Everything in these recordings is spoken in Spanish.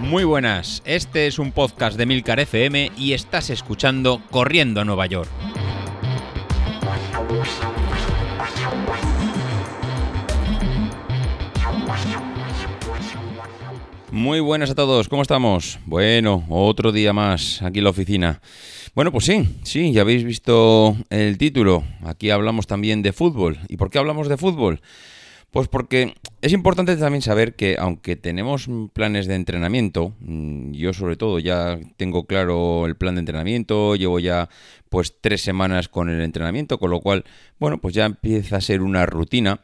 Muy buenas, este es un podcast de Milcar FM y estás escuchando Corriendo a Nueva York. Muy buenas a todos, ¿cómo estamos? Bueno, otro día más aquí en la oficina. Bueno, pues sí, sí, ya habéis visto el título. Aquí hablamos también de fútbol. ¿Y por qué hablamos de fútbol? Pues porque es importante también saber que aunque tenemos planes de entrenamiento, mm, yo sobre todo ya tengo claro el plan de entrenamiento, llevo ya pues tres semanas con el entrenamiento, con lo cual, bueno, pues ya empieza a ser una rutina.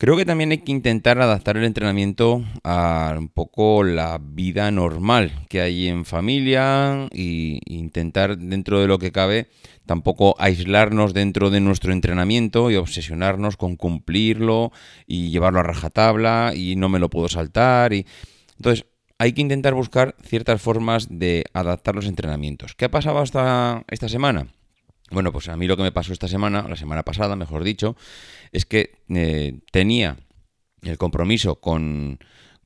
Creo que también hay que intentar adaptar el entrenamiento a un poco la vida normal que hay en familia e intentar dentro de lo que cabe tampoco aislarnos dentro de nuestro entrenamiento y obsesionarnos con cumplirlo y llevarlo a rajatabla y no me lo puedo saltar y entonces hay que intentar buscar ciertas formas de adaptar los entrenamientos. ¿Qué ha pasado hasta esta semana? Bueno, pues a mí lo que me pasó esta semana, la semana pasada, mejor dicho, es que eh, tenía el compromiso con,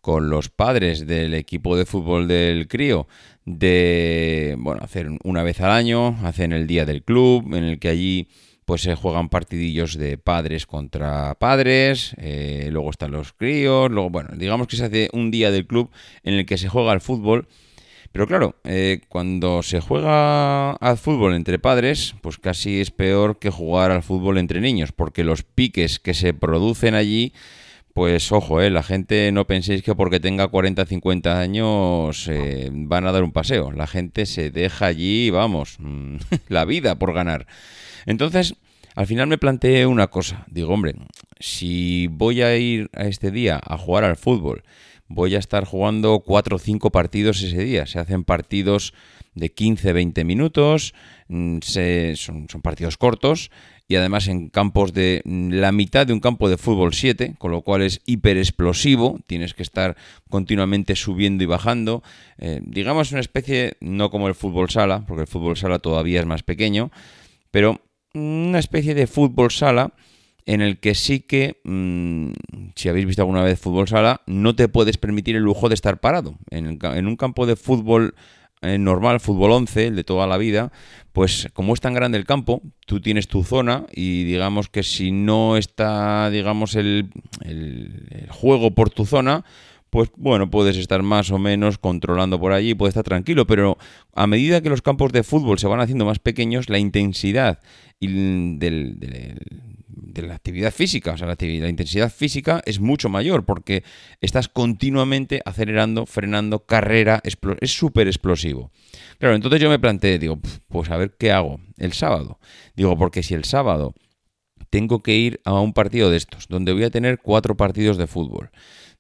con los padres del equipo de fútbol del crío de bueno hacer una vez al año hacen el día del club en el que allí pues se juegan partidillos de padres contra padres eh, luego están los críos luego bueno digamos que se hace un día del club en el que se juega al fútbol pero claro, eh, cuando se juega al fútbol entre padres, pues casi es peor que jugar al fútbol entre niños, porque los piques que se producen allí, pues ojo, eh, la gente no penséis que porque tenga 40, 50 años eh, van a dar un paseo. La gente se deja allí, vamos, la vida por ganar. Entonces, al final me planteé una cosa. Digo, hombre, si voy a ir a este día a jugar al fútbol, voy a estar jugando 4 o 5 partidos ese día. Se hacen partidos de 15, 20 minutos, mm, son, partidos cortos y además en campos de mm, la mitad de un campo de fútbol 7, con lo cual es hiper explosivo, tienes que estar continuamente subiendo y bajando. Eh, digamos una especie, no como el fútbol sala, porque el fútbol sala todavía es más pequeño, pero una especie de fútbol sala en el que sí que, mm, si habéis visto alguna vez fútbol sala, no te puedes permitir el lujo de estar parado. En, un campo de fútbol eh, normal, fútbol 11, el de toda la vida, pues como es tan grande el campo, tú tienes tu zona y digamos que si no está, digamos, el, el juego por tu zona, pues bueno, puedes estar más o menos controlando por allí, puedes estar tranquilo, pero a medida que los campos de fútbol se van haciendo más pequeños, la intensidad del, de la actividad física, o sea, la, la, intensidad física es mucho mayor porque estás continuamente acelerando, frenando, carrera, es súper explosivo. Claro, entonces yo me planteé, digo, pues a ver qué hago el sábado. Digo, porque si el sábado tengo que ir a un partido de estos, donde voy a tener cuatro partidos de fútbol,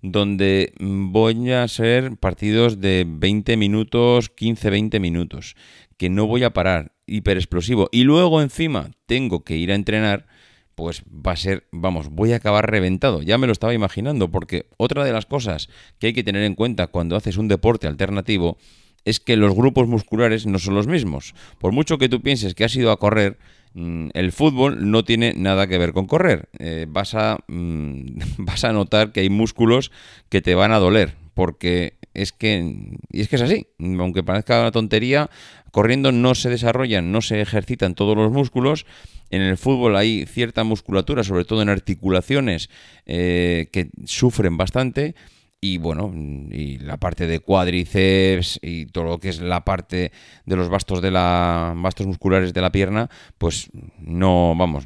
donde voy a ser partidos de 20 minutos, 15, 20 minutos, que no voy a parar, hiper explosivo, y luego encima tengo que ir a entrenar, pues va a ser, vamos, voy a acabar reventado. Ya me lo estaba imaginando, porque otra de las cosas que hay que tener en cuenta cuando haces un deporte alternativo es que los grupos musculares no son los mismos. Por mucho que tú pienses que has ido a correr, mm, el fútbol no tiene nada que ver con correr. Eh, vas, a, mm, vas a notar que hay músculos que te van a doler, porque es que, y es que es así. Aunque parezca una tontería, corriendo no se desarrollan, no se ejercitan todos los músculos en el fútbol hay cierta musculatura, sobre todo en articulaciones, eh, que sufren bastante. Y bueno, y la parte de cuádriceps y todo lo que es la parte de los bastos de la musculares de la pierna, pues no, vamos,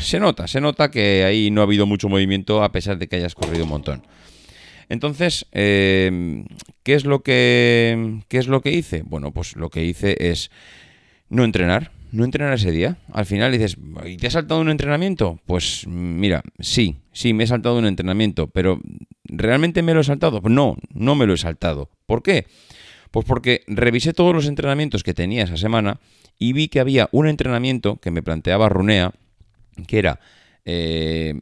se nota, se nota que ahí no ha habido mucho movimiento a pesar de que hayas corrido un montón. Entonces, eh, ¿qué es lo que qué es lo que hice? Bueno, pues lo que hice es no entrenar, no entrenar ese día. Al final dices, ¿y te has saltado un entrenamiento? Pues mira, sí, sí, me he saltado un entrenamiento, pero ¿realmente me lo he saltado? No, no me lo he saltado. ¿Por qué? Pues porque revisé todos los entrenamientos que tenía esa semana y vi que había un entrenamiento que me planteaba Runea, que era eh,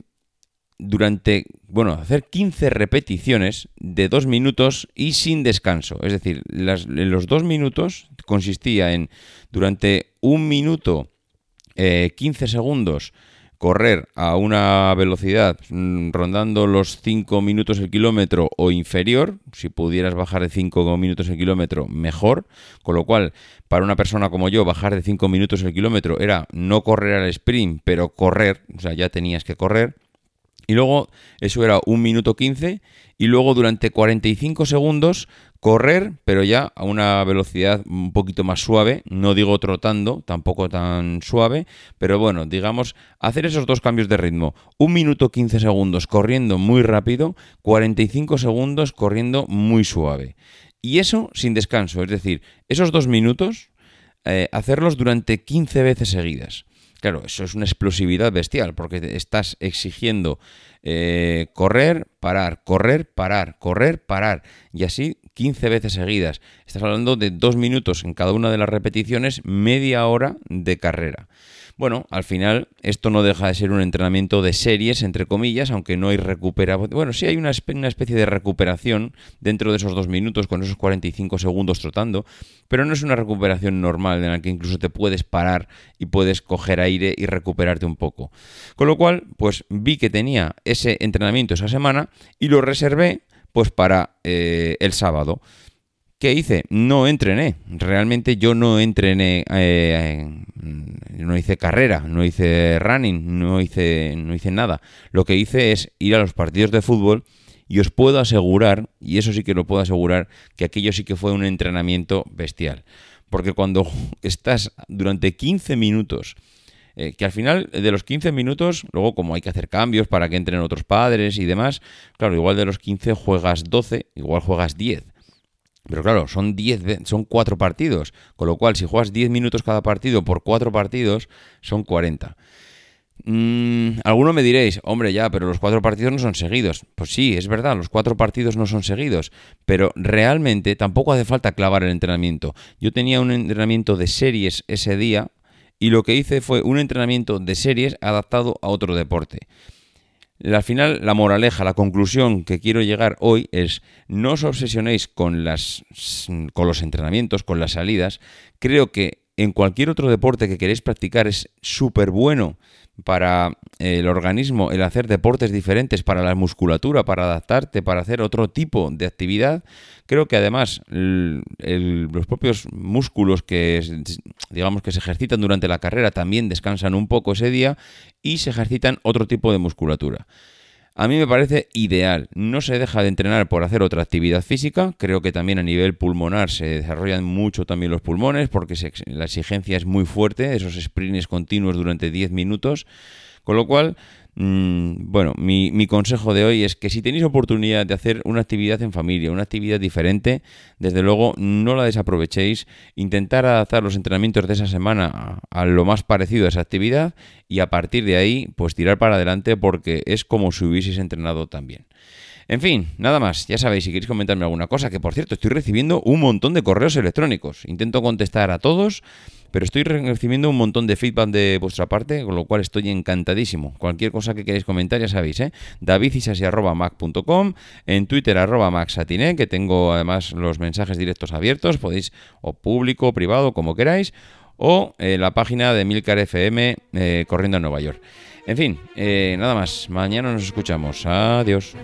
durante, bueno, hacer 15 repeticiones de dos minutos y sin descanso. Es decir, los dos minutos consistía en durante un minuto, 15 eh, segundos, correr a una velocidad mm, rondando los 5 minutos el kilómetro o inferior, si pudieras bajar de 5 minutos el kilómetro, mejor, con lo cual para una persona como yo bajar de 5 minutos el kilómetro era no correr al sprint, pero correr, o sea, ya tenías que correr. Y luego eso era un minuto 15 y luego durante 45 segundos correr, pero ya a una velocidad un poquito más suave, no digo trotando, tampoco tan suave, pero bueno, digamos, hacer esos dos cambios de ritmo. Un minuto 15 segundos corriendo muy rápido, 45 segundos corriendo muy suave. Y eso sin descanso, es decir, esos dos minutos, eh, hacerlos durante 15 veces seguidas. Claro, eso es una explosividad bestial, porque estás exigiendo eh, correr, parar, correr, parar, correr, parar. Y así 15 veces seguidas. Estás hablando de dos minutos en cada una de las repeticiones, media hora de carrera. Bueno, al final esto no deja de ser un entrenamiento de series, entre comillas, aunque no hay recuperación. Bueno, sí hay una, especie de recuperación dentro de esos dos minutos con esos 45 segundos trotando, pero no es una recuperación normal en la que incluso te puedes parar y puedes coger aire y recuperarte un poco. Con lo cual, pues vi que tenía ese entrenamiento esa semana y lo reservé pues para eh, el sábado. ¿Qué hice? No entrené. Realmente yo no entrené, eh, no hice carrera, no hice running, no hice, no hice nada. Lo que hice es ir a los partidos de fútbol y os puedo asegurar, y eso sí que lo puedo asegurar, que aquello sí que fue un entrenamiento bestial. Porque cuando estás durante 15 minutos eh, que al final de los 15 minutos, luego como hay que hacer cambios para que entren otros padres y demás, claro, igual de los 15 juegas 12, igual juegas 10. Pero claro, son 10, son 4 partidos, con lo cual si juegas 10 minutos cada partido por 4 partidos, son 40. Mm, alguno me diréis, hombre, ya, pero los cuatro partidos no son seguidos. Pues sí, es verdad, los cuatro partidos no son seguidos, pero realmente tampoco hace falta clavar el entrenamiento. Yo tenía un entrenamiento de series ese día, y lo que hice fue un entrenamiento de series adaptado a otro deporte. Al final, la moraleja, la conclusión que quiero llegar hoy es no os obsesionéis con, las, con los entrenamientos, con las salidas. Creo que en cualquier otro deporte que queréis practicar es súper bueno para el organismo el hacer deportes diferentes, para la musculatura, para adaptarte, para hacer otro tipo de actividad. Creo que además los propios músculos que digamos que se ejercitan durante la carrera también descansan un poco ese día y se ejercitan otro tipo de musculatura. A mí me parece ideal. No se deja de entrenar por hacer otra actividad física. Creo que también a nivel pulmonar se desarrollan mucho también los pulmones porque la exigencia es muy fuerte, esos sprints continuos durante 10 minutos. Con lo cual, bueno, mi, consejo de hoy es que si tenéis oportunidad de hacer una actividad en familia, una actividad diferente, desde luego no la desaprovechéis, intentar adaptar los entrenamientos de esa semana a, a, lo más parecido a esa actividad y a partir de ahí pues tirar para adelante porque es como si hubieseis entrenado también. En fin, nada más. Ya sabéis, si queréis comentarme alguna cosa, que por cierto estoy recibiendo un montón de correos electrónicos. Intento contestar a todos, pero estoy recibiendo un montón de feedback de vuestra parte, con lo cual estoy encantadísimo. Cualquier cosa que queréis comentar, ya sabéis, ¿eh? davidisasi.mac.com, en Twitter arroba maxatine, que tengo además los mensajes directos abiertos, podéis, o público, o privado, como queráis, o en la página de Milcar FM eh, Corriendo a Nueva York. En fin, eh, nada más. Mañana nos escuchamos. Adiós.